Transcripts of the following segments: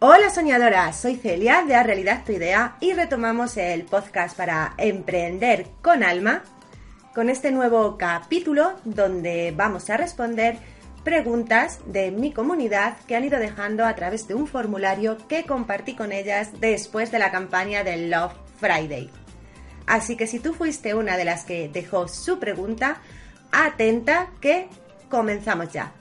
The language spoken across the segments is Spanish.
Hola soñadoras, soy Celia de A Realidad Tu Idea y retomamos el podcast para emprender con alma con este nuevo capítulo donde vamos a responder preguntas de mi comunidad que han ido dejando a través de un formulario que compartí con ellas después de la campaña del Love Friday. Así que si tú fuiste una de las que dejó su pregunta, atenta que comenzamos ya.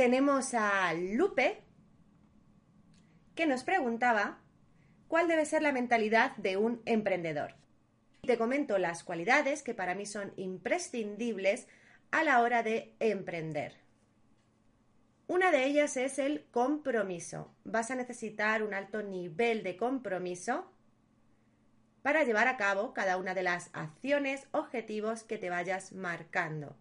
Tenemos a Lupe que nos preguntaba cuál debe ser la mentalidad de un emprendedor. Te comento las cualidades que para mí son imprescindibles a la hora de emprender. Una de ellas es el compromiso. Vas a necesitar un alto nivel de compromiso para llevar a cabo cada una de las acciones, objetivos que te vayas marcando.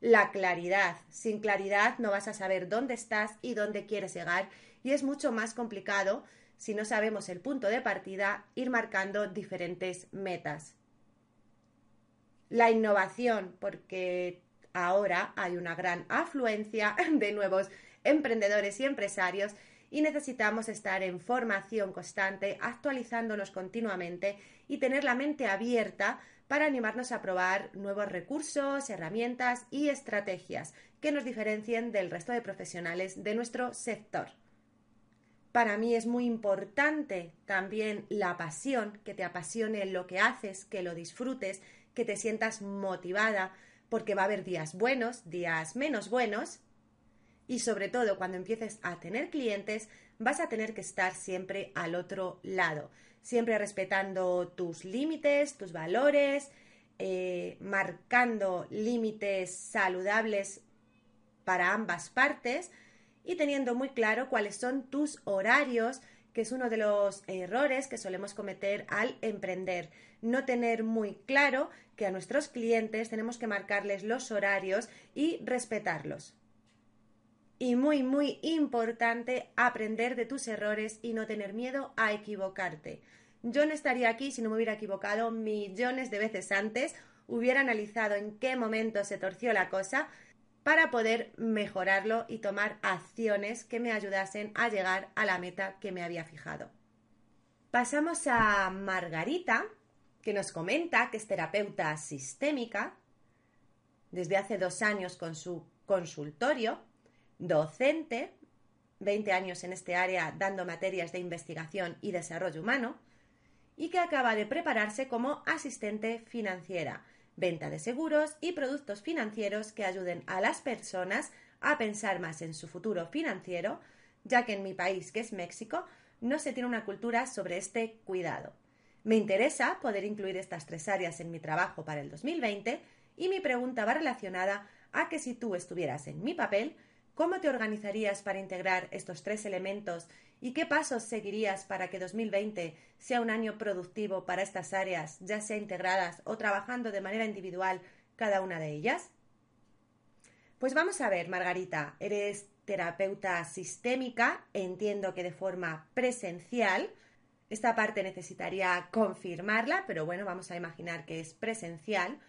La claridad. Sin claridad no vas a saber dónde estás y dónde quieres llegar y es mucho más complicado si no sabemos el punto de partida ir marcando diferentes metas. La innovación, porque ahora hay una gran afluencia de nuevos emprendedores y empresarios y necesitamos estar en formación constante, actualizándonos continuamente y tener la mente abierta para animarnos a probar nuevos recursos, herramientas y estrategias que nos diferencien del resto de profesionales de nuestro sector. Para mí es muy importante también la pasión, que te apasione lo que haces, que lo disfrutes, que te sientas motivada, porque va a haber días buenos, días menos buenos, y sobre todo cuando empieces a tener clientes, vas a tener que estar siempre al otro lado, siempre respetando tus límites, tus valores, eh, marcando límites saludables para ambas partes, y teniendo muy claro cuáles son tus horarios, que es uno de los errores que solemos cometer al emprender. No tener muy claro que a nuestros clientes tenemos que marcarles los horarios y respetarlos. Y muy, muy importante, aprender de tus errores y no tener miedo a equivocarte. Yo no estaría aquí si no me hubiera equivocado millones de veces antes, hubiera analizado en qué momento se torció la cosa para poder mejorarlo y tomar acciones que me ayudasen a llegar a la meta que me había fijado. Pasamos a Margarita, que nos comenta que es terapeuta sistémica desde hace dos años con su consultorio, docente, 20 años en este área dando materias de investigación y desarrollo humano, y que acaba de prepararse como asistente financiera venta de seguros y productos financieros que ayuden a las personas a pensar más en su futuro financiero, ya que en mi país, que es México, no se tiene una cultura sobre este cuidado. Me interesa poder incluir estas tres áreas en mi trabajo para el 2020 y mi pregunta va relacionada a que si tú estuvieras en mi papel, ¿cómo te organizarías para integrar estos tres elementos ¿Y qué pasos seguirías para que 2020 sea un año productivo para estas áreas, ya sea integradas o trabajando de manera individual cada una de ellas? Pues vamos a ver, Margarita, eres terapeuta sistémica, entiendo que de forma presencial. Esta parte necesitaría confirmarla, pero bueno, vamos a imaginar que es presencial,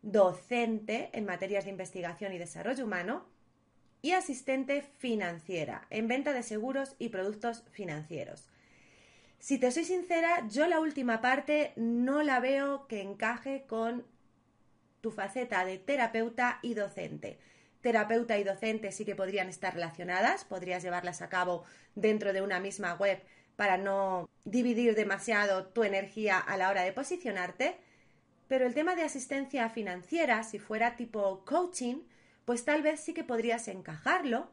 docente en materias de investigación y desarrollo humano, y asistente financiera en venta de seguros y productos financieros. Si te soy sincera, yo la última parte no la veo que encaje con tu faceta de terapeuta y docente. Terapeuta y docente sí que podrían estar relacionadas, podrías llevarlas a cabo dentro de una misma web para no dividir demasiado tu energía a la hora de posicionarte, pero el tema de asistencia financiera, si fuera tipo coaching, pues tal vez sí que podrías encajarlo,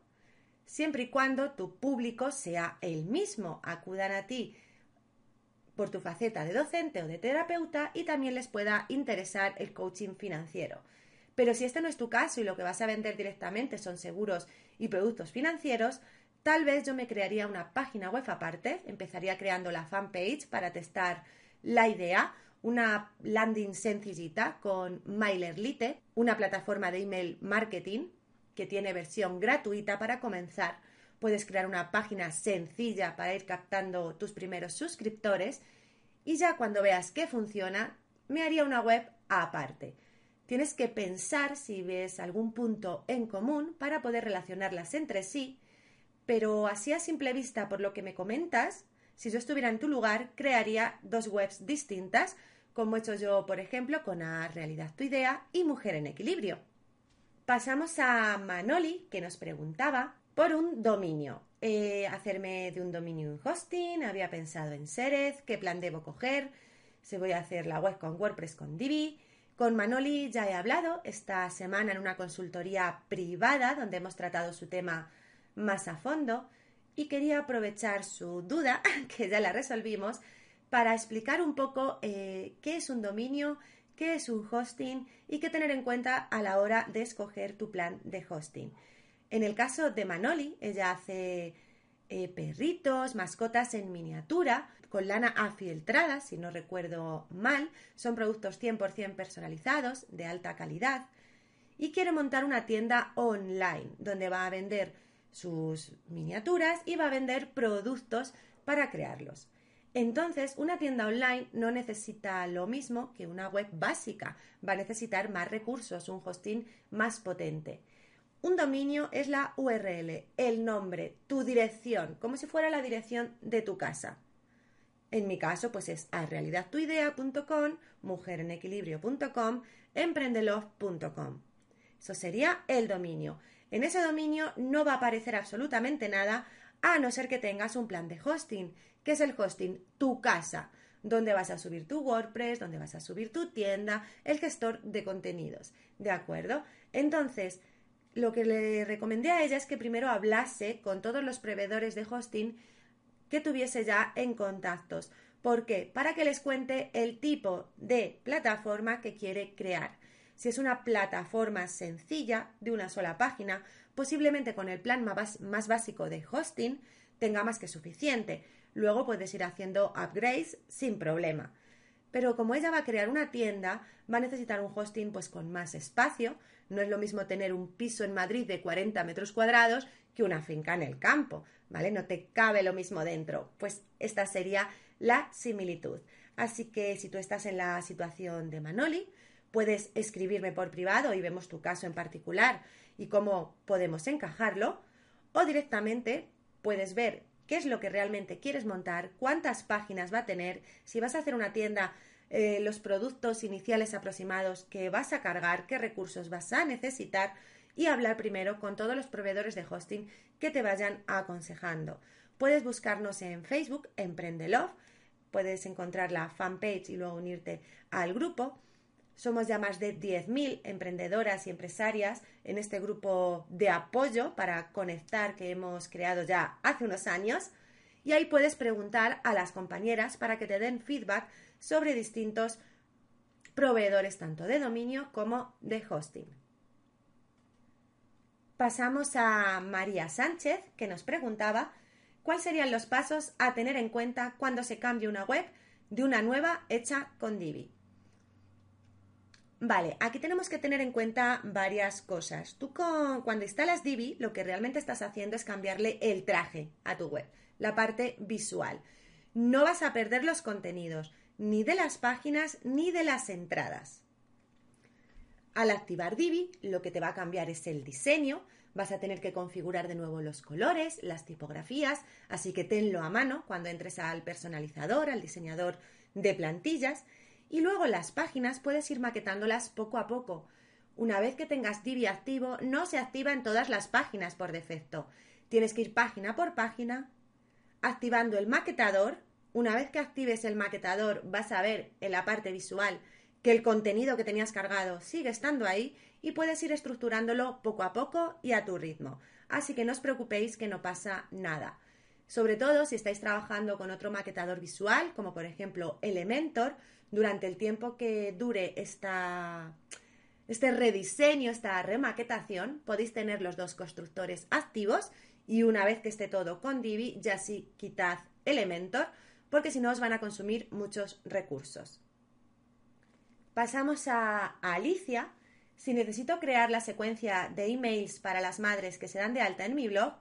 siempre y cuando tu público sea el mismo, acudan a ti por tu faceta de docente o de terapeuta y también les pueda interesar el coaching financiero. Pero si este no es tu caso y lo que vas a vender directamente son seguros y productos financieros, tal vez yo me crearía una página web aparte, empezaría creando la fanpage para testar la idea, una landing sencillita con MailerLite, una plataforma de email marketing que tiene versión gratuita para comenzar. Puedes crear una página sencilla para ir captando tus primeros suscriptores y ya cuando veas que funciona, me haría una web aparte. Tienes que pensar si ves algún punto en común para poder relacionarlas entre sí, pero así a simple vista, por lo que me comentas, si yo estuviera en tu lugar, crearía dos webs distintas, como he hecho yo, por ejemplo, con A Realidad Tu Idea y Mujer en Equilibrio. Pasamos a Manoli, que nos preguntaba por un dominio. Eh, hacerme de un dominio en hosting, había pensado en Serez, qué plan debo coger, si voy a hacer la web con WordPress con Divi, con Manoli ya he hablado esta semana en una consultoría privada donde hemos tratado su tema más a fondo y quería aprovechar su duda, que ya la resolvimos, para explicar un poco eh, qué es un dominio, qué es un hosting y qué tener en cuenta a la hora de escoger tu plan de hosting. En el caso de Manoli, ella hace eh, perritos, mascotas en miniatura, con lana afiltrada, si no recuerdo mal, son productos 100% personalizados, de alta calidad, y quiere montar una tienda online donde va a vender sus miniaturas y va a vender productos para crearlos. Entonces, una tienda online no necesita lo mismo que una web básica, va a necesitar más recursos, un hosting más potente. Un dominio es la URL, el nombre, tu dirección, como si fuera la dirección de tu casa. En mi caso, pues es a mujerenequilibrio.com, emprendelove.com. Eso sería el dominio. En ese dominio no va a aparecer absolutamente nada a no ser que tengas un plan de hosting. ¿Qué es el hosting? Tu casa, donde vas a subir tu WordPress, donde vas a subir tu tienda, el gestor de contenidos. ¿De acuerdo? Entonces, lo que le recomendé a ella es que primero hablase con todos los proveedores de hosting que tuviese ya en contactos. ¿Por qué? Para que les cuente el tipo de plataforma que quiere crear. Si es una plataforma sencilla de una sola página, posiblemente con el plan más básico de hosting tenga más que suficiente. Luego puedes ir haciendo upgrades sin problema. Pero como ella va a crear una tienda, va a necesitar un hosting pues con más espacio. No es lo mismo tener un piso en Madrid de 40 metros cuadrados que una finca en el campo, ¿vale? No te cabe lo mismo dentro. Pues esta sería la similitud. Así que si tú estás en la situación de Manoli, puedes escribirme por privado y vemos tu caso en particular y cómo podemos encajarlo, o directamente puedes ver qué es lo que realmente quieres montar, cuántas páginas va a tener, si vas a hacer una tienda, eh, los productos iniciales aproximados que vas a cargar, qué recursos vas a necesitar y hablar primero con todos los proveedores de hosting que te vayan aconsejando. Puedes buscarnos en Facebook, Emprendelove, puedes encontrar la fanpage y luego unirte al grupo. Somos ya más de 10.000 emprendedoras y empresarias en este grupo de apoyo para conectar que hemos creado ya hace unos años. Y ahí puedes preguntar a las compañeras para que te den feedback sobre distintos proveedores tanto de dominio como de hosting. Pasamos a María Sánchez, que nos preguntaba cuáles serían los pasos a tener en cuenta cuando se cambie una web de una nueva hecha con Divi. Vale, aquí tenemos que tener en cuenta varias cosas. Tú cuando instalas Divi, lo que realmente estás haciendo es cambiarle el traje a tu web, la parte visual. No vas a perder los contenidos, ni de las páginas ni de las entradas. Al activar Divi, lo que te va a cambiar es el diseño, vas a tener que configurar de nuevo los colores, las tipografías, así que tenlo a mano cuando entres al personalizador, al diseñador de plantillas y luego las páginas puedes ir maquetándolas poco a poco. Una vez que tengas Divi activo, no se activa en todas las páginas por defecto. Tienes que ir página por página, activando el maquetador. Una vez que actives el maquetador, vas a ver en la parte visual que el contenido que tenías cargado sigue estando ahí y puedes ir estructurándolo poco a poco y a tu ritmo. Así que no os preocupéis que no pasa nada. Sobre todo si estáis trabajando con otro maquetador visual, como por ejemplo Elementor, durante el tiempo que dure esta, este rediseño, esta remaquetación, podéis tener los dos constructores activos y una vez que esté todo con Divi, ya sí quitad Elementor, porque si no os van a consumir muchos recursos. Pasamos a, a Alicia. Si necesito crear la secuencia de emails para las madres que se dan de alta en mi blog,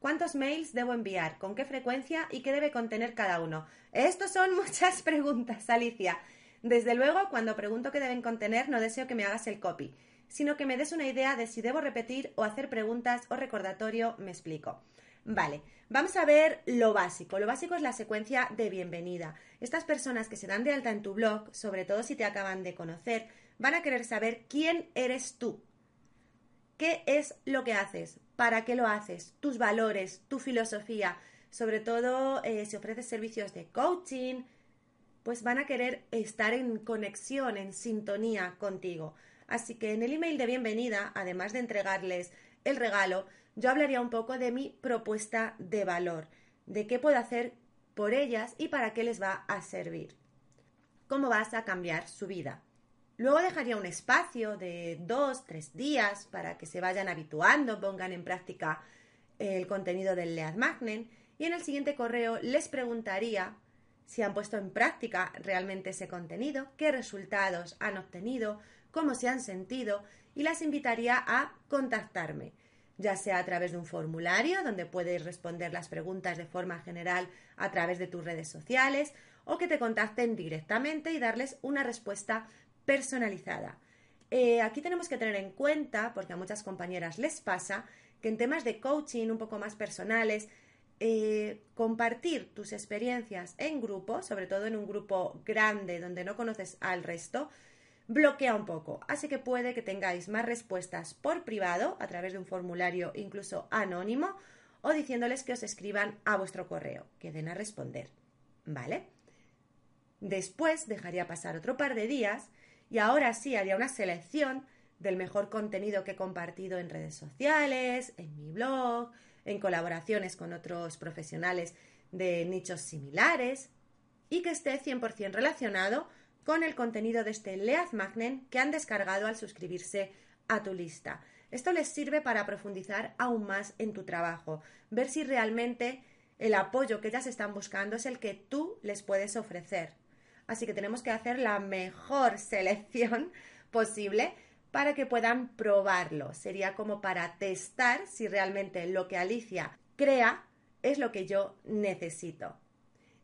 ¿Cuántos mails debo enviar? ¿Con qué frecuencia? ¿Y qué debe contener cada uno? Estos son muchas preguntas, Alicia. Desde luego, cuando pregunto qué deben contener, no deseo que me hagas el copy, sino que me des una idea de si debo repetir o hacer preguntas o recordatorio, me explico. Vale, vamos a ver lo básico. Lo básico es la secuencia de bienvenida. Estas personas que se dan de alta en tu blog, sobre todo si te acaban de conocer, van a querer saber quién eres tú. ¿Qué es lo que haces? ¿Para qué lo haces? Tus valores, tu filosofía. Sobre todo eh, si ofreces servicios de coaching, pues van a querer estar en conexión, en sintonía contigo. Así que en el email de bienvenida, además de entregarles el regalo, yo hablaría un poco de mi propuesta de valor, de qué puedo hacer por ellas y para qué les va a servir. Cómo vas a cambiar su vida. Luego dejaría un espacio de dos, tres días para que se vayan habituando, pongan en práctica el contenido del Lead Magnet y en el siguiente correo les preguntaría si han puesto en práctica realmente ese contenido, qué resultados han obtenido, cómo se han sentido y las invitaría a contactarme, ya sea a través de un formulario donde puedes responder las preguntas de forma general a través de tus redes sociales o que te contacten directamente y darles una respuesta personalizada. Eh, aquí tenemos que tener en cuenta, porque a muchas compañeras les pasa, que en temas de coaching un poco más personales, eh, compartir tus experiencias en grupo, sobre todo en un grupo grande donde no conoces al resto, bloquea un poco. Así que puede que tengáis más respuestas por privado, a través de un formulario incluso anónimo, o diciéndoles que os escriban a vuestro correo, que den a responder. ¿Vale? Después dejaría pasar otro par de días y ahora sí haría una selección del mejor contenido que he compartido en redes sociales, en mi blog, en colaboraciones con otros profesionales de nichos similares y que esté 100% relacionado con el contenido de este Lead Magnet que han descargado al suscribirse a tu lista. Esto les sirve para profundizar aún más en tu trabajo, ver si realmente el apoyo que ellas están buscando es el que tú les puedes ofrecer. Así que tenemos que hacer la mejor selección posible para que puedan probarlo. Sería como para testar si realmente lo que Alicia crea es lo que yo necesito.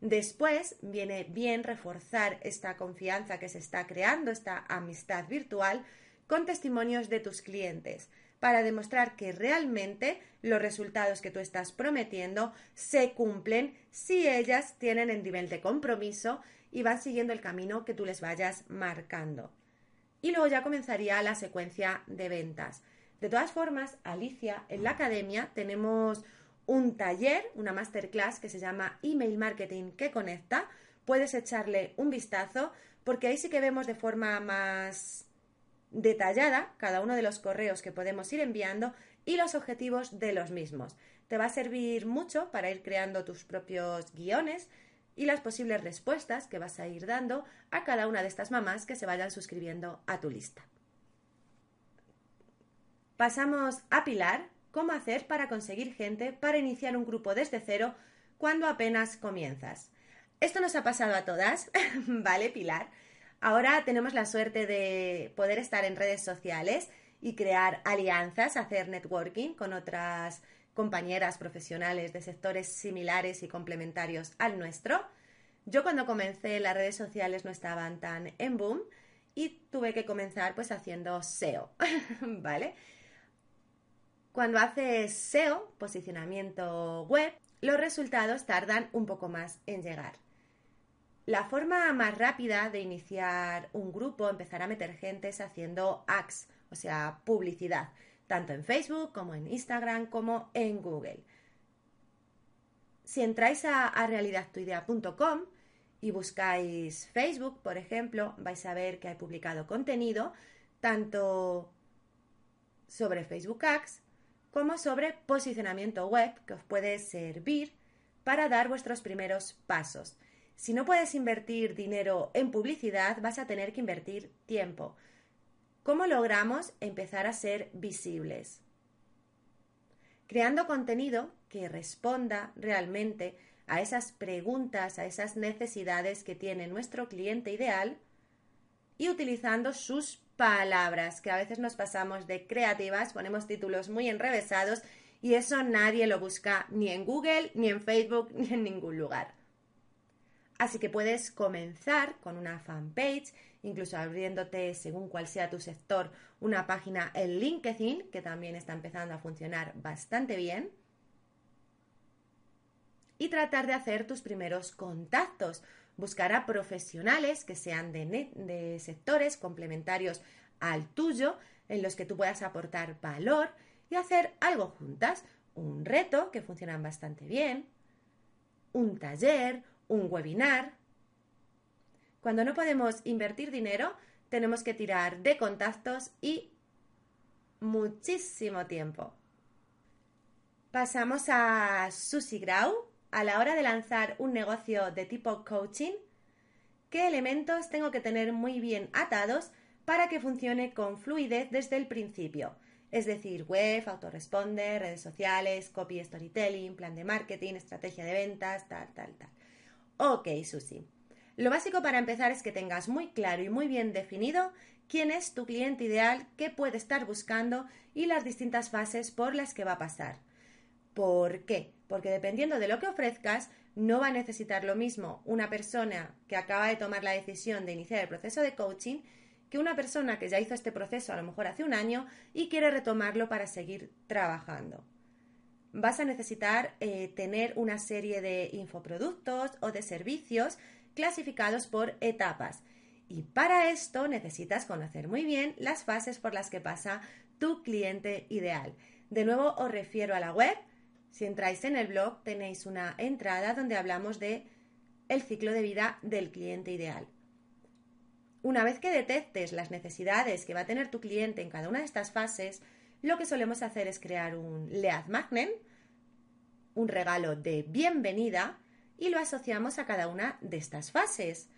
Después viene bien reforzar esta confianza que se está creando, esta amistad virtual, con testimonios de tus clientes, para demostrar que realmente los resultados que tú estás prometiendo se cumplen si ellas tienen el nivel de compromiso y van siguiendo el camino que tú les vayas marcando. Y luego ya comenzaría la secuencia de ventas. De todas formas, Alicia, en la academia tenemos un taller, una masterclass que se llama Email Marketing que conecta. Puedes echarle un vistazo porque ahí sí que vemos de forma más detallada cada uno de los correos que podemos ir enviando y los objetivos de los mismos. Te va a servir mucho para ir creando tus propios guiones y las posibles respuestas que vas a ir dando a cada una de estas mamás que se vayan suscribiendo a tu lista. Pasamos a Pilar, cómo hacer para conseguir gente para iniciar un grupo desde cero cuando apenas comienzas. Esto nos ha pasado a todas, ¿vale, Pilar? Ahora tenemos la suerte de poder estar en redes sociales y crear alianzas, hacer networking con otras compañeras profesionales de sectores similares y complementarios al nuestro. Yo cuando comencé las redes sociales no estaban tan en boom y tuve que comenzar pues haciendo SEO, ¿vale? Cuando haces SEO, posicionamiento web, los resultados tardan un poco más en llegar. La forma más rápida de iniciar un grupo, empezar a meter gente es haciendo ads, o sea, publicidad tanto en Facebook como en Instagram como en Google. Si entráis a, realidadtuidea.com y buscáis Facebook, por ejemplo, vais a ver que hay publicado contenido tanto sobre Facebook Ads como sobre posicionamiento web que os puede servir para dar vuestros primeros pasos. Si no puedes invertir dinero en publicidad, vas a tener que invertir tiempo. ¿Cómo logramos empezar a ser visibles? Creando contenido que responda realmente a esas preguntas, a esas necesidades que tiene nuestro cliente ideal y utilizando sus palabras, que a veces nos pasamos de creativas, ponemos títulos muy enrevesados y eso nadie lo busca ni en Google, ni en Facebook, ni en ningún lugar. Así que puedes comenzar con una fanpage, incluso abriéndote, según cuál sea tu sector, una página en LinkedIn, que también está empezando a funcionar bastante bien. Y tratar de hacer tus primeros contactos. Buscar a profesionales que sean de, de sectores complementarios al tuyo, en los que tú puedas aportar valor y hacer algo juntas. Un reto, que funcionan bastante bien, un taller, un webinar. Cuando no podemos invertir dinero, tenemos que tirar de contactos y muchísimo tiempo. Pasamos a Susi Grau. A la hora de lanzar un negocio de tipo coaching, ¿qué elementos tengo que tener muy bien atados para que funcione con fluidez desde el principio? Es decir, web, autoresponder, redes sociales, copy storytelling, plan de marketing, estrategia de ventas, tal, tal, tal. Ok, Susi. Lo básico para empezar es que tengas muy claro y muy bien definido quién es tu cliente ideal, qué puede estar buscando y las distintas fases por las que va a pasar. ¿Por qué? Porque dependiendo de lo que ofrezcas, no va a necesitar lo mismo una persona que acaba de tomar la decisión de iniciar el proceso de coaching que una persona que ya hizo este proceso a lo mejor hace un año y quiere retomarlo para seguir trabajando vas a necesitar eh, tener una serie de infoproductos o de servicios clasificados por etapas. Y para esto necesitas conocer muy bien las fases por las que pasa tu cliente ideal. De nuevo os refiero a la web. Si entráis en el blog tenéis una entrada donde hablamos de el ciclo de vida del cliente ideal. Una vez que detectes las necesidades que va a tener tu cliente en cada una de estas fases, lo que solemos hacer es crear un lead magnet, un regalo de bienvenida, y lo asociamos a cada una de estas fases.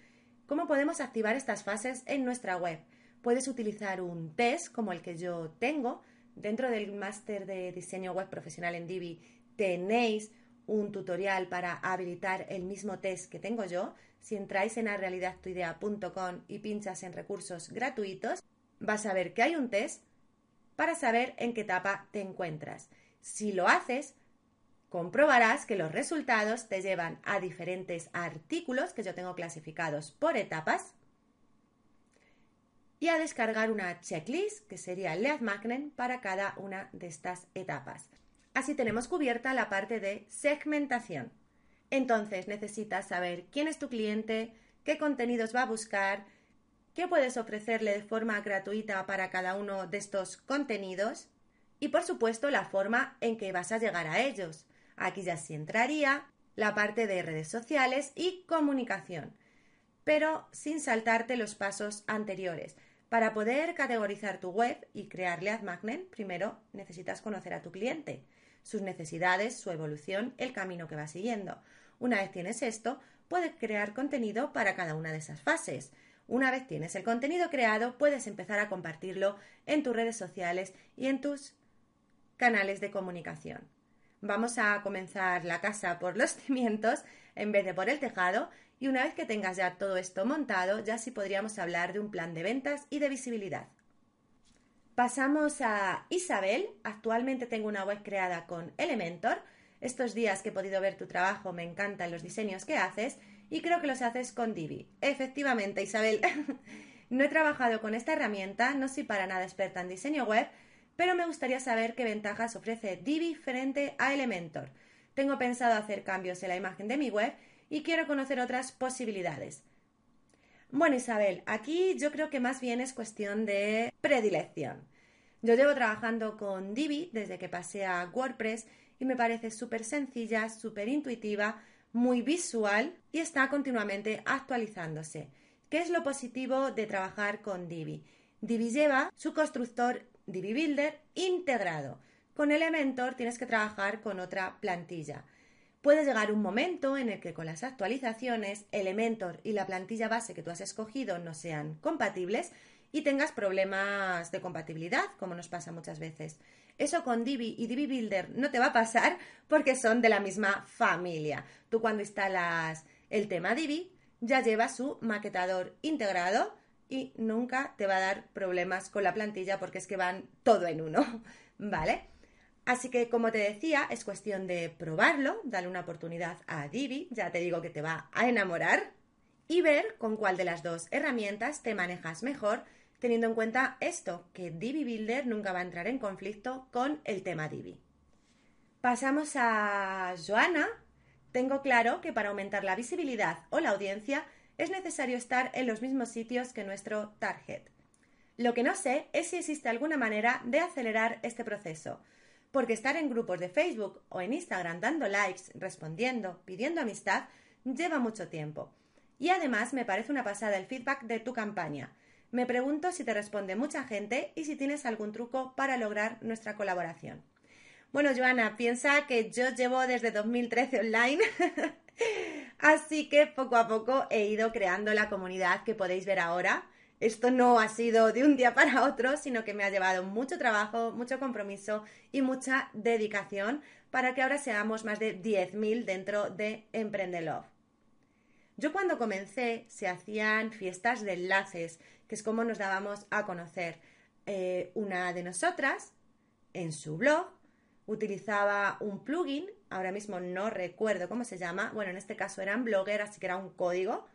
¿Cómo podemos activar estas fases en nuestra web? Puedes utilizar un test como el que yo tengo. Dentro del máster de diseño web profesional en Divi tenéis un tutorial para habilitar el mismo test que tengo yo. Si entráis en arealidadtuidea.com y pinchas en recursos gratuitos, vas a ver que hay un test para saber en qué etapa te encuentras. Si lo haces, comprobarás que los resultados te llevan a diferentes artículos que yo tengo clasificados por etapas y a descargar una checklist que sería lead magnet para cada una de estas etapas. Así tenemos cubierta la parte de segmentación. Entonces necesitas saber quién es tu cliente, qué contenidos va a buscar, qué puedes ofrecerle de forma gratuita para cada uno de estos contenidos y por supuesto la forma en que vas a llegar a ellos. Aquí ya sí entraría la parte de redes sociales y comunicación, pero sin saltarte los pasos anteriores. Para poder categorizar tu web y crear lead primero necesitas conocer a tu cliente, sus necesidades, su evolución, el camino que va siguiendo. Una vez tienes esto, puedes crear contenido para cada una de esas fases. Una vez tienes el contenido creado, puedes empezar a compartirlo en tus redes sociales y en tus canales de comunicación. Vamos a comenzar la casa por los cimientos en vez de por el tejado y una vez que tengas ya todo esto montado, ya sí podríamos hablar de un plan de ventas y de visibilidad. Pasamos a Isabel. Actualmente tengo una web creada con Elementor. Estos días que he podido ver tu trabajo me encantan los diseños que haces y creo que los haces con Divi. Efectivamente, Isabel. no he trabajado con esta herramienta, no soy para nada experta en diseño web, pero me gustaría saber qué ventajas ofrece Divi frente a Elementor. Tengo pensado hacer cambios en la imagen de mi web y quiero conocer otras posibilidades. Bueno, Isabel, aquí yo creo que más bien es cuestión de predilección. Yo llevo trabajando con Divi desde que pasé a WordPress y me parece súper sencilla, súper intuitiva, muy visual y está continuamente actualizándose. ¿Qué es lo positivo de trabajar con Divi? Divi lleva su constructor Divi Builder integrado. Con Elementor tienes que trabajar con otra plantilla. Puede llegar un momento en el que con las actualizaciones Elementor y la plantilla base que tú has escogido no sean compatibles y tengas problemas de compatibilidad, como nos pasa muchas veces. Eso con Divi y Divi Builder no te va a pasar porque son de la misma familia. Tú cuando instalas el tema Divi ya lleva su maquetador integrado y nunca te va a dar problemas con la plantilla porque es que van todo en uno, ¿vale? Así que, como te decía, es cuestión de probarlo, darle una oportunidad a Divi, ya te digo que te va a enamorar, y ver con cuál de las dos herramientas te manejas mejor, teniendo en cuenta esto, que Divi Builder nunca va a entrar en conflicto con el tema Divi. Pasamos a Joana. Tengo claro que para aumentar la visibilidad o la audiencia es necesario estar en los mismos sitios que nuestro target. Lo que no sé es si existe alguna manera de acelerar este proceso, porque estar en grupos de Facebook o en Instagram dando likes, respondiendo, pidiendo amistad, lleva mucho tiempo. Y además me parece una pasada el feedback de tu campaña. Me pregunto si te responde mucha gente y si tienes algún truco para lograr nuestra colaboración. Bueno, Joana, piensa que yo llevo desde 2013 online Así que poco a poco he ido creando la comunidad que podéis ver ahora. Esto no ha sido de un día para otro, sino que me ha llevado mucho trabajo, mucho compromiso y mucha dedicación para que ahora seamos más de 10.000 dentro de Emprendelove. Yo cuando comencé se hacían fiestas de enlaces, que es como nos dábamos a conocer. Eh, una de nosotras, en su blog, utilizaba un plugin, ahora mismo no recuerdo cómo se llama, bueno, en este caso eran blogger, así que era un código.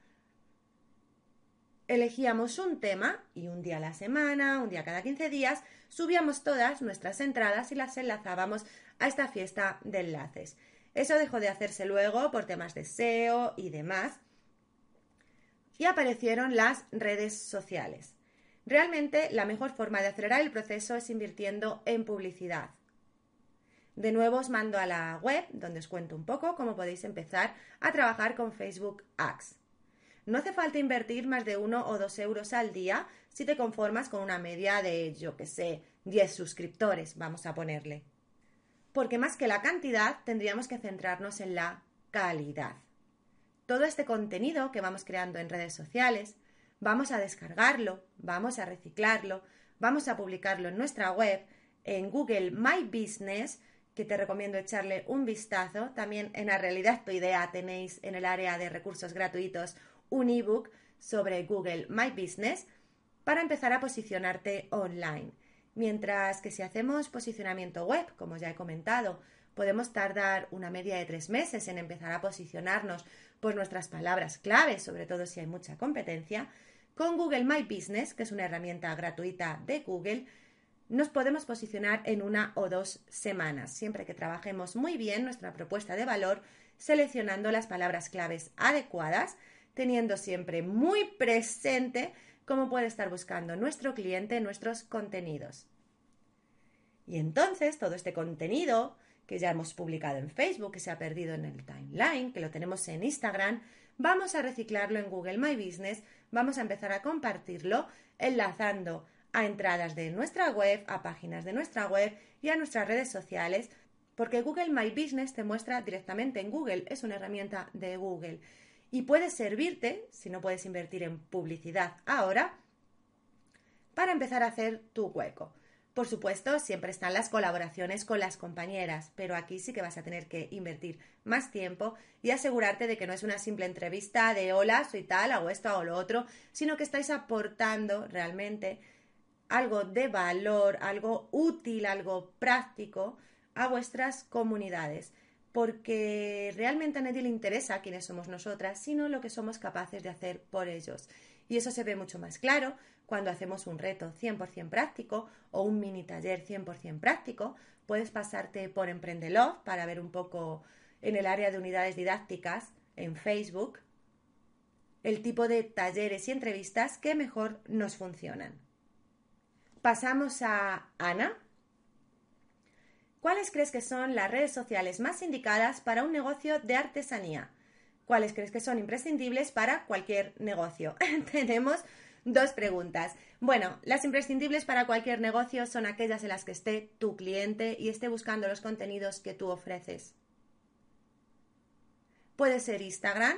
Elegíamos un tema y un día a la semana, un día cada 15 días, subíamos todas nuestras entradas y las enlazábamos a esta fiesta de enlaces. Eso dejó de hacerse luego por temas de SEO y demás. Y aparecieron las redes sociales. Realmente la mejor forma de acelerar el proceso es invirtiendo en publicidad. De nuevo os mando a la web donde os cuento un poco cómo podéis empezar a trabajar con Facebook Ads. No hace falta invertir más de uno o dos euros al día si te conformas con una media de, yo que sé, 10 suscriptores, vamos a ponerle. Porque más que la cantidad, tendríamos que centrarnos en la calidad. Todo este contenido que vamos creando en redes sociales, vamos a descargarlo, vamos a reciclarlo, vamos a publicarlo en nuestra web, en Google My Business, que te recomiendo echarle un vistazo. También en la realidad tu idea tenéis en el área de recursos gratuitos un ebook sobre Google My Business para empezar a posicionarte online. Mientras que si hacemos posicionamiento web, como ya he comentado, podemos tardar una media de tres meses en empezar a posicionarnos por nuestras palabras claves, sobre todo si hay mucha competencia, con Google My Business, que es una herramienta gratuita de Google, nos podemos posicionar en una o dos semanas, siempre que trabajemos muy bien nuestra propuesta de valor, seleccionando las palabras claves adecuadas, teniendo siempre muy presente cómo puede estar buscando nuestro cliente nuestros contenidos. Y entonces todo este contenido que ya hemos publicado en Facebook, que se ha perdido en el timeline, que lo tenemos en Instagram, vamos a reciclarlo en Google My Business, vamos a empezar a compartirlo enlazando a entradas de nuestra web, a páginas de nuestra web y a nuestras redes sociales, porque Google My Business te muestra directamente en Google, es una herramienta de Google. Y puede servirte, si no puedes invertir en publicidad ahora, para empezar a hacer tu hueco. Por supuesto, siempre están las colaboraciones con las compañeras, pero aquí sí que vas a tener que invertir más tiempo y asegurarte de que no es una simple entrevista de hola, soy tal, hago esto, o lo otro, sino que estáis aportando realmente algo de valor, algo útil, algo práctico a vuestras comunidades, porque realmente a nadie le interesa quiénes somos nosotras, sino lo que somos capaces de hacer por ellos. Y eso se ve mucho más claro cuando hacemos un reto 100% práctico o un mini taller 100% práctico. Puedes pasarte por Emprendelove para ver un poco en el área de unidades didácticas en Facebook el tipo de talleres y entrevistas que mejor nos funcionan. Pasamos a Ana. ¿Cuáles crees que son las redes sociales más indicadas para un negocio de artesanía? ¿Cuáles crees que son imprescindibles para cualquier negocio? Tenemos dos preguntas. Bueno, las imprescindibles para cualquier negocio son aquellas en las que esté tu cliente y esté buscando los contenidos que tú ofreces. Puede ser Instagram,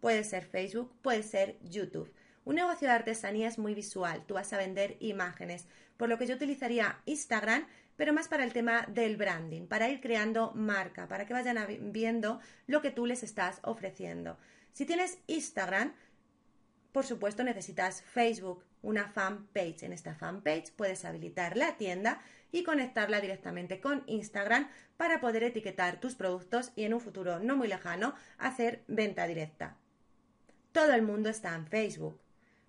puede ser Facebook, puede ser YouTube. Un negocio de artesanía es muy visual, tú vas a vender imágenes, por lo que yo utilizaría Instagram, pero más para el tema del branding, para ir creando marca, para que vayan viendo lo que tú les estás ofreciendo. Si tienes Instagram, por supuesto necesitas Facebook, una fanpage. En esta fanpage puedes habilitar la tienda y conectarla directamente con Instagram para poder etiquetar tus productos y en un futuro no muy lejano hacer venta directa. Todo el mundo está en Facebook.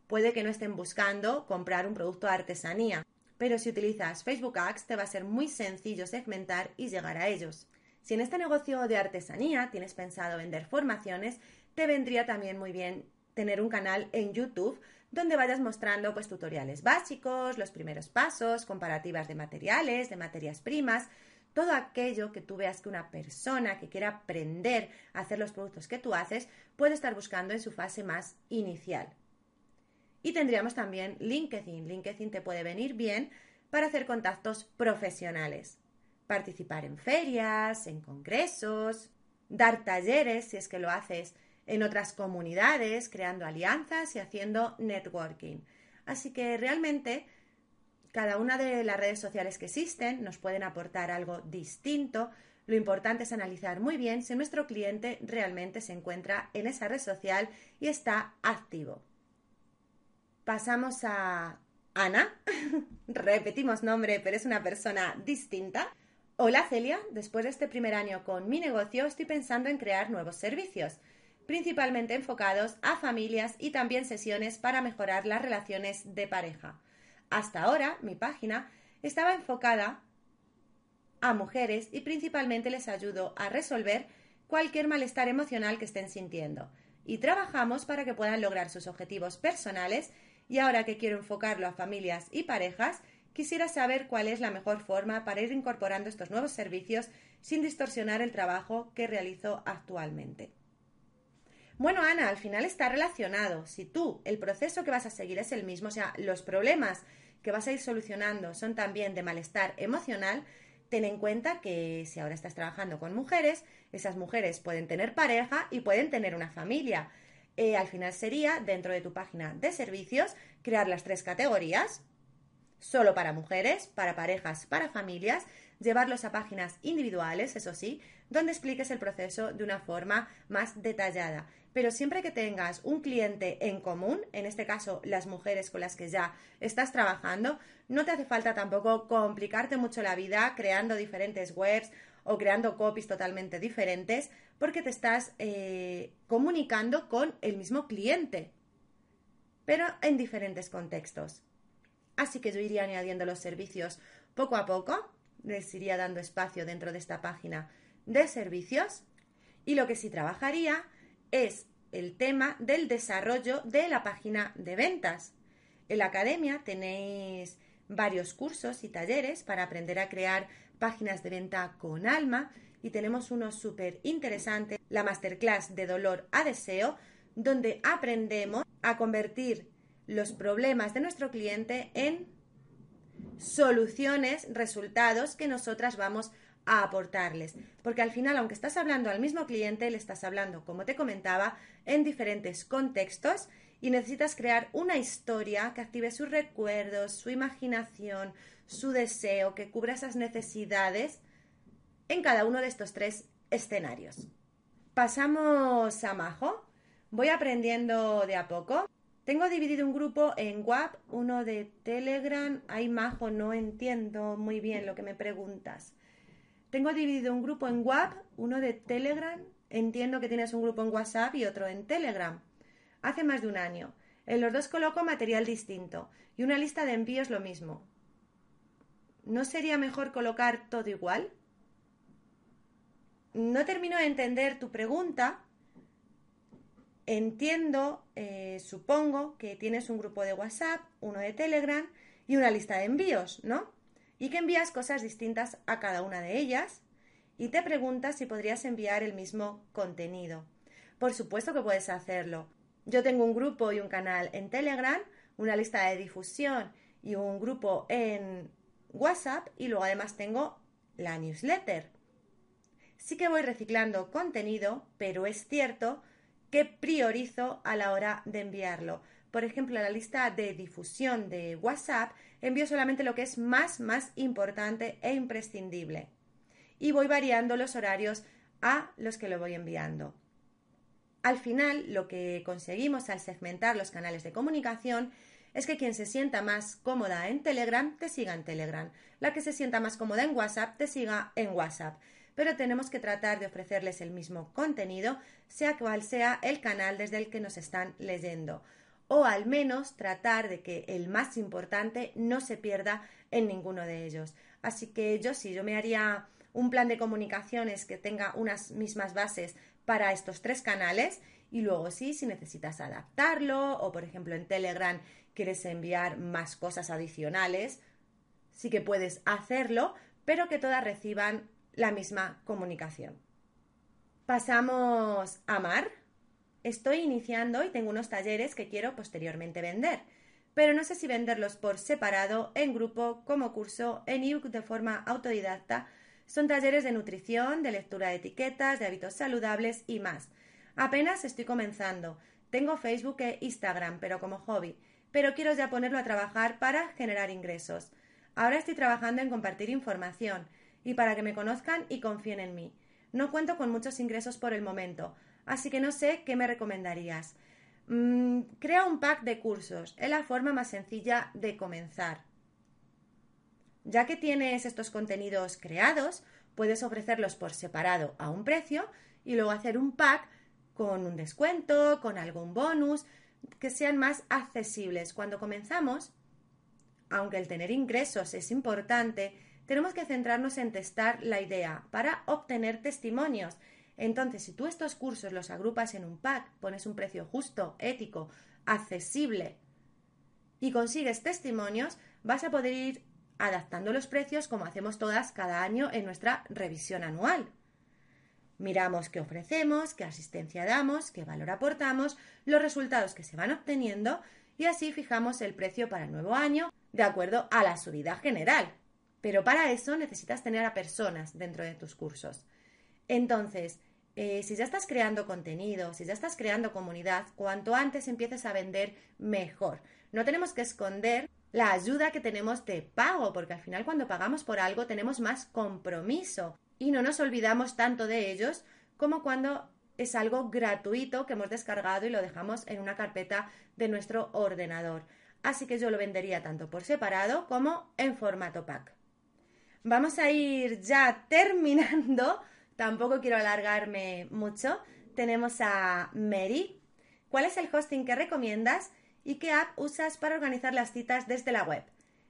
Puede que no estén buscando comprar un producto de artesanía, pero si utilizas Facebook Ads te va a ser muy sencillo segmentar y llegar a ellos. Si en este negocio de artesanía tienes pensado vender formaciones, te vendría también muy bien tener un canal en YouTube donde vayas mostrando pues tutoriales básicos, los primeros pasos, comparativas de materiales, de materias primas, todo aquello que tú veas que una persona que quiera aprender a hacer los productos que tú haces puede estar buscando en su fase más inicial. Y tendríamos también LinkedIn. LinkedIn te puede venir bien para hacer contactos profesionales, participar en ferias, en congresos, dar talleres si es que lo haces en otras comunidades, creando alianzas y haciendo networking. Así que realmente cada una de las redes sociales que existen nos pueden aportar algo distinto. Lo importante es analizar muy bien si nuestro cliente realmente se encuentra en esa red social y está activo. Pasamos a Ana. Repetimos nombre, pero es una persona distinta. Hola Celia, después de este primer año con mi negocio estoy pensando en crear nuevos servicios principalmente enfocados a familias y también sesiones para mejorar las relaciones de pareja. Hasta ahora, mi página estaba enfocada a mujeres y principalmente les ayudo a resolver cualquier malestar emocional que estén sintiendo y trabajamos para que puedan lograr sus objetivos personales y ahora que quiero enfocarlo a familias y parejas, quisiera saber cuál es la mejor forma para ir incorporando estos nuevos servicios sin distorsionar el trabajo que realizo actualmente. Bueno, Ana, al final está relacionado. Si tú, el proceso que vas a seguir es el mismo, o sea, los problemas que vas a ir solucionando son también de malestar emocional, ten en cuenta que si ahora estás trabajando con mujeres, esas mujeres pueden tener pareja y pueden tener una familia. Eh, al final sería, dentro de tu página de servicios, crear las tres categorías, solo para mujeres, para parejas, para familias, llevarlos a páginas individuales, eso sí, donde expliques el proceso de una forma más detallada. Pero siempre que tengas un cliente en común, en este caso las mujeres con las que ya estás trabajando, no te hace falta tampoco complicarte mucho la vida creando diferentes webs o creando copies totalmente diferentes, porque te estás eh, comunicando con el mismo cliente, pero en diferentes contextos. Así que yo iría añadiendo los servicios poco a poco, les iría dando espacio dentro de esta página de servicios y lo que sí trabajaría es el tema del desarrollo de la página de ventas. En la academia tenéis varios cursos y talleres para aprender a crear páginas de venta con alma y tenemos uno súper interesante, la masterclass de dolor a deseo, donde aprendemos a convertir los problemas de nuestro cliente en soluciones, resultados que nosotras vamos a aportarles. Porque al final, aunque estás hablando al mismo cliente, le estás hablando, como te comentaba, en diferentes contextos y necesitas crear una historia que active sus recuerdos, su imaginación, su deseo, que cubra esas necesidades en cada uno de estos tres escenarios. Pasamos a Majo. Voy aprendiendo de a poco. Tengo dividido un grupo en WhatsApp, uno de Telegram. Ay, Majo, no entiendo muy bien lo que me preguntas. Tengo dividido un grupo en WhatsApp, uno de Telegram. Entiendo que tienes un grupo en WhatsApp y otro en Telegram. Hace más de un año. En los dos coloco material distinto y una lista de envíos lo mismo. ¿No sería mejor colocar todo igual? No termino de entender tu pregunta. Entiendo, eh, supongo que tienes un grupo de WhatsApp, uno de Telegram y una lista de envíos, ¿no? y que envías cosas distintas a cada una de ellas y te preguntas si podrías enviar el mismo contenido. Por supuesto que puedes hacerlo. Yo tengo un grupo y un canal en Telegram, una lista de difusión y un grupo en WhatsApp y luego además tengo la newsletter. Sí que voy reciclando contenido, pero es cierto que priorizo a la hora de enviarlo. Por ejemplo, en la lista de difusión de WhatsApp envío solamente lo que es más, más importante e imprescindible. Y voy variando los horarios a los que lo voy enviando. Al final, lo que conseguimos al segmentar los canales de comunicación es que quien se sienta más cómoda en Telegram te siga en Telegram, la que se sienta más cómoda en WhatsApp te siga en WhatsApp. Pero tenemos que tratar de ofrecerles el mismo contenido, sea cual sea el canal desde el que nos están leyendo o al menos tratar de que el más importante no se pierda en ninguno de ellos. Así que yo sí, yo me haría un plan de comunicaciones que tenga unas mismas bases para estos tres canales y luego sí, si necesitas adaptarlo o por ejemplo en Telegram quieres enviar más cosas adicionales, sí que puedes hacerlo, pero que todas reciban la misma comunicación. Pasamos a Mar. Estoy iniciando y tengo unos talleres que quiero posteriormente vender, pero no sé si venderlos por separado, en grupo, como curso, en ebook de forma autodidacta. Son talleres de nutrición, de lectura de etiquetas, de hábitos saludables y más. Apenas estoy comenzando. Tengo Facebook e Instagram, pero como hobby. Pero quiero ya ponerlo a trabajar para generar ingresos. Ahora estoy trabajando en compartir información y para que me conozcan y confíen en mí. No cuento con muchos ingresos por el momento, así que no sé qué me recomendarías. Mm, crea un pack de cursos, es la forma más sencilla de comenzar. Ya que tienes estos contenidos creados, puedes ofrecerlos por separado a un precio y luego hacer un pack con un descuento, con algún bonus, que sean más accesibles. Cuando comenzamos, aunque el tener ingresos es importante, tenemos que centrarnos en testar la idea para obtener testimonios entonces, si tú estos cursos los agrupas en un pack, pones un precio justo, ético, accesible y consigues testimonios, vas a poder ir adaptando los precios como hacemos todas cada año en nuestra revisión anual. Miramos qué ofrecemos, qué asistencia damos, qué valor aportamos, los resultados que se van obteniendo y así fijamos el precio para el nuevo año de acuerdo a la subida general. Pero para eso necesitas tener a personas dentro de tus cursos. Entonces, eh, si ya estás creando contenido, si ya estás creando comunidad, cuanto antes empieces a vender, mejor. No tenemos que esconder la ayuda que tenemos de pago, porque al final cuando pagamos por algo tenemos más compromiso y no nos olvidamos tanto de ellos como cuando es algo gratuito que hemos descargado y lo dejamos en una carpeta de nuestro ordenador. Así que yo lo vendería tanto por separado como en formato pack. Vamos a ir ya terminando Tampoco quiero alargarme mucho. Tenemos a Mary. ¿Cuál es el hosting que recomiendas y qué app usas para organizar las citas desde la web?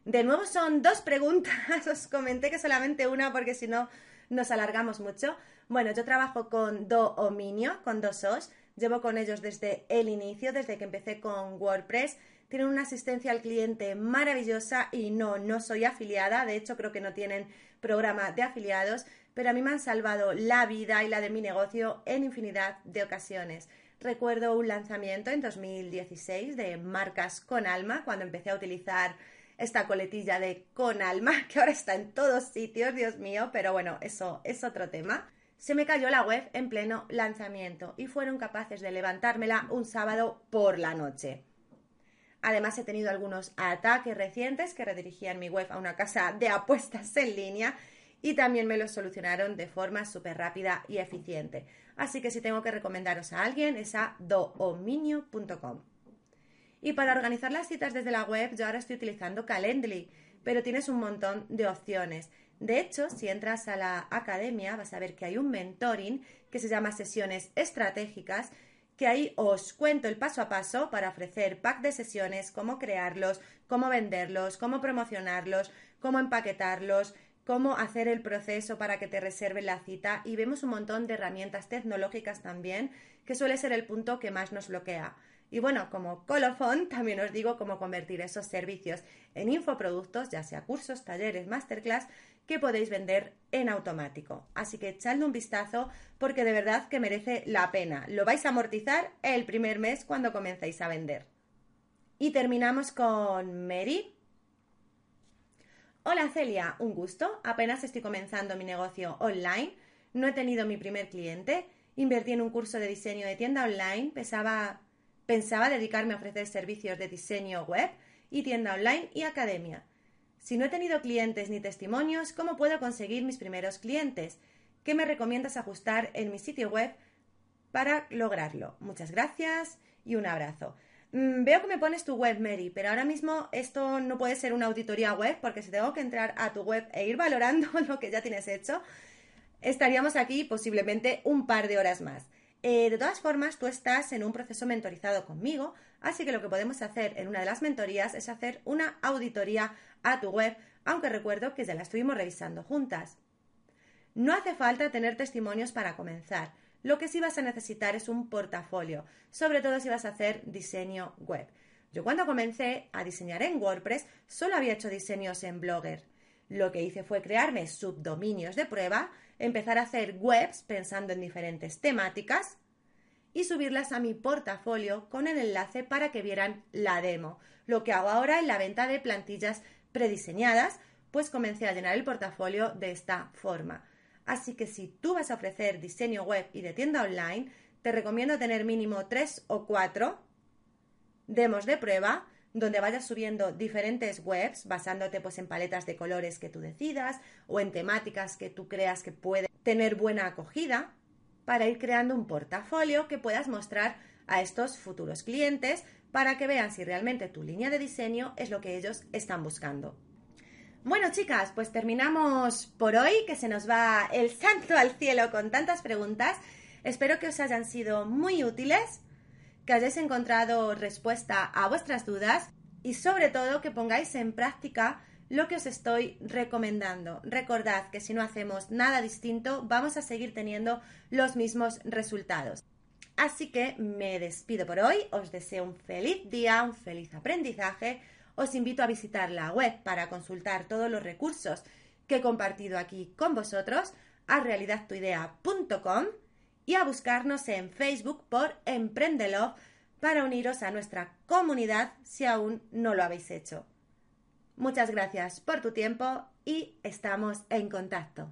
De nuevo son dos preguntas. Os comenté que solamente una porque si no nos alargamos mucho. Bueno, yo trabajo con Dominio, con dos Os. Llevo con ellos desde el inicio, desde que empecé con WordPress. Tienen una asistencia al cliente maravillosa y no, no soy afiliada. De hecho, creo que no tienen programa de afiliados pero a mí me han salvado la vida y la de mi negocio en infinidad de ocasiones. Recuerdo un lanzamiento en 2016 de marcas con alma, cuando empecé a utilizar esta coletilla de con alma, que ahora está en todos sitios, Dios mío, pero bueno, eso es otro tema. Se me cayó la web en pleno lanzamiento y fueron capaces de levantármela un sábado por la noche. Además, he tenido algunos ataques recientes que redirigían mi web a una casa de apuestas en línea y también me lo solucionaron de forma súper rápida y eficiente. Así que si tengo que recomendaros a alguien es a doominio.com. Y para organizar las citas desde la web yo ahora estoy utilizando Calendly, pero tienes un montón de opciones. De hecho, si entras a la academia vas a ver que hay un mentoring que se llama sesiones estratégicas que ahí os cuento el paso a paso para ofrecer pack de sesiones, cómo crearlos, cómo venderlos, cómo promocionarlos, cómo empaquetarlos, cómo hacer el proceso para que te reserven la cita y vemos un montón de herramientas tecnológicas también, que suele ser el punto que más nos bloquea. Y bueno, como colofón, también os digo cómo convertir esos servicios en infoproductos, ya sea cursos, talleres, masterclass, que podéis vender en automático. Así que echadle un vistazo porque de verdad que merece la pena. Lo vais a amortizar el primer mes cuando comencéis a vender. Y terminamos con Mary, Hola Celia, un gusto. Apenas estoy comenzando mi negocio online. no he tenido mi primer cliente, invertí en un curso de diseño de tienda online, pensaba, pensaba dedicarme a ofrecer servicios de diseño web y tienda online y academia. Si no he tenido clientes ni testimonios, ¿cómo puedo conseguir mis primeros clientes? ¿Qué me recomiendas ajustar en mi sitio web para lograrlo? Muchas gracias y un abrazo. Mm, veo que me pones tu web, Mary, pero ahora mismo esto no puede ser una auditoría web porque si tengo que entrar a tu web e ir valorando lo que ya tienes hecho, estaríamos aquí posiblemente un par de horas más. Eh, de todas formas, tú estás en un proceso mentorizado conmigo, así que lo que podemos hacer en una de las mentorías es hacer una auditoría a tu web, aunque recuerdo que ya la estuvimos revisando juntas. No hace falta tener testimonios para comenzar. Lo que sí vas a necesitar es un portafolio, sobre todo si vas a hacer diseño web. Yo cuando comencé a diseñar en WordPress solo había hecho diseños en Blogger. Lo que hice fue crearme subdominios de prueba, empezar a hacer webs pensando en diferentes temáticas y subirlas a mi portafolio con el enlace para que vieran la demo. Lo que hago ahora en la venta de plantillas prediseñadas, pues comencé a llenar el portafolio de esta forma. Así que si tú vas a ofrecer diseño web y de tienda online, te recomiendo tener mínimo tres o cuatro demos de prueba donde vayas subiendo diferentes webs basándote pues en paletas de colores que tú decidas o en temáticas que tú creas que pueden tener buena acogida para ir creando un portafolio que puedas mostrar a estos futuros clientes para que vean si realmente tu línea de diseño es lo que ellos están buscando. Bueno, chicas, pues terminamos por hoy, que se nos va el santo al cielo con tantas preguntas. Espero que os hayan sido muy útiles, que hayáis encontrado respuesta a vuestras dudas y sobre todo que pongáis en práctica lo que os estoy recomendando. Recordad que si no hacemos nada distinto, vamos a seguir teniendo los mismos resultados. Así que me despido por hoy, os deseo un feliz día, un feliz aprendizaje os invito a visitar la web para consultar todos los recursos que he compartido aquí con vosotros a realidadtuidea.com y a buscarnos en Facebook por Emprendelo para uniros a nuestra comunidad si aún no lo habéis hecho. Muchas gracias por tu tiempo y estamos en contacto.